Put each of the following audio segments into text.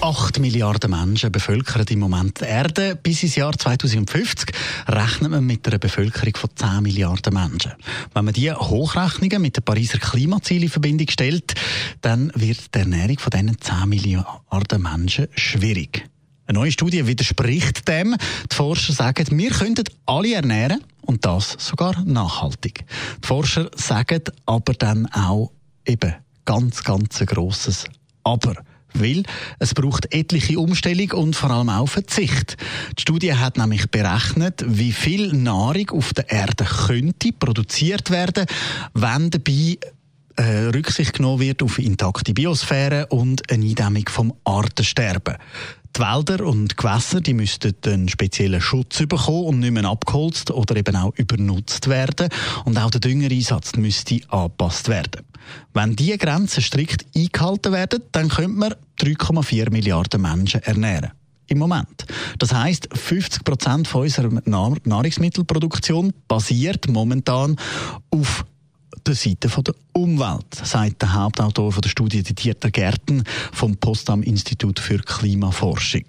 8 Milliarden Menschen bevölkern im Moment die Erde. Bis ins Jahr 2050 rechnet man mit einer Bevölkerung von 10 Milliarden Menschen. Wenn man diese Hochrechnungen mit den Pariser Klimazielen in Verbindung stellt, dann wird die Ernährung von diesen 10 Milliarden Menschen schwierig. Eine neue Studie widerspricht dem. Die Forscher sagen, wir könnten alle ernähren und das sogar nachhaltig. Die Forscher sagen aber dann auch eben ganz, ganz ein grosses Aber. Weil es braucht etliche Umstellung und vor allem auch Verzicht. Die Studie hat nämlich berechnet, wie viel Nahrung auf der Erde könnte produziert werden, wenn dabei äh, Rücksicht genommen wird auf intakte Biosphäre und eine Eindämmung vom Artensterben. Die Wälder und Gewässer die müssten einen speziellen Schutz bekommen und nicht mehr abgeholzt oder eben auch übernutzt werden. Und auch der Düngereinsatz müsste angepasst werden. Wenn diese Grenzen strikt eingehalten werden, dann könnte man 3,4 Milliarden Menschen ernähren im Moment. Das heißt, 50 Prozent unserer Nahrungsmittelproduktion basiert momentan auf der Seite der Umwelt, sagt der Hauptautor der Studie Dieter Gärten vom Potsdam Institut für Klimaforschung.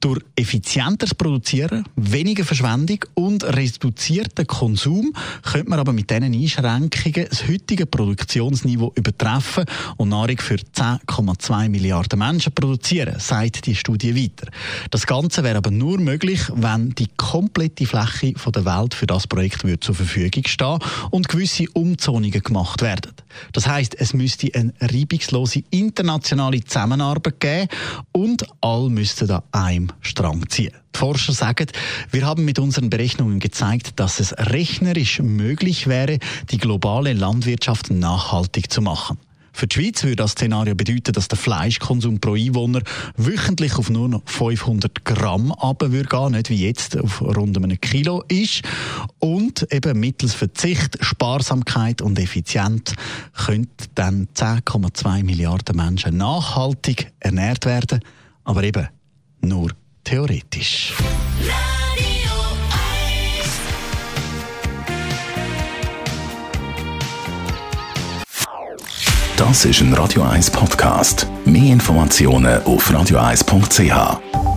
Durch effizienteres Produzieren, weniger Verschwendung und reduzierten Konsum könnte man aber mit diesen Einschränkungen das heutige Produktionsniveau übertreffen und Nahrung für 10,2 Milliarden Menschen produzieren, sagt die Studie weiter. Das Ganze wäre aber nur möglich, wenn die komplette Fläche der Welt für das Projekt zur Verfügung stehen und gewisse Umzonungen gemacht werden. Das heißt, es müsste eine reibungslose internationale Zusammenarbeit geben und alle müssten an einem Strang ziehen. Die Forscher sagen, wir haben mit unseren Berechnungen gezeigt, dass es rechnerisch möglich wäre, die globale Landwirtschaft nachhaltig zu machen. Für die Schweiz würde das Szenario bedeuten, dass der Fleischkonsum pro Einwohner wöchentlich auf nur noch 500 Gramm runtergehen nicht wie jetzt auf rund einem Kilo ist. Und eben mittels Verzicht, Sparsamkeit und Effizienz könnten dann 10,2 Milliarden Menschen nachhaltig ernährt werden, aber eben nur theoretisch. Das ist ein Radio 1 Podcast. Mehr Informationen auf radio1.ch.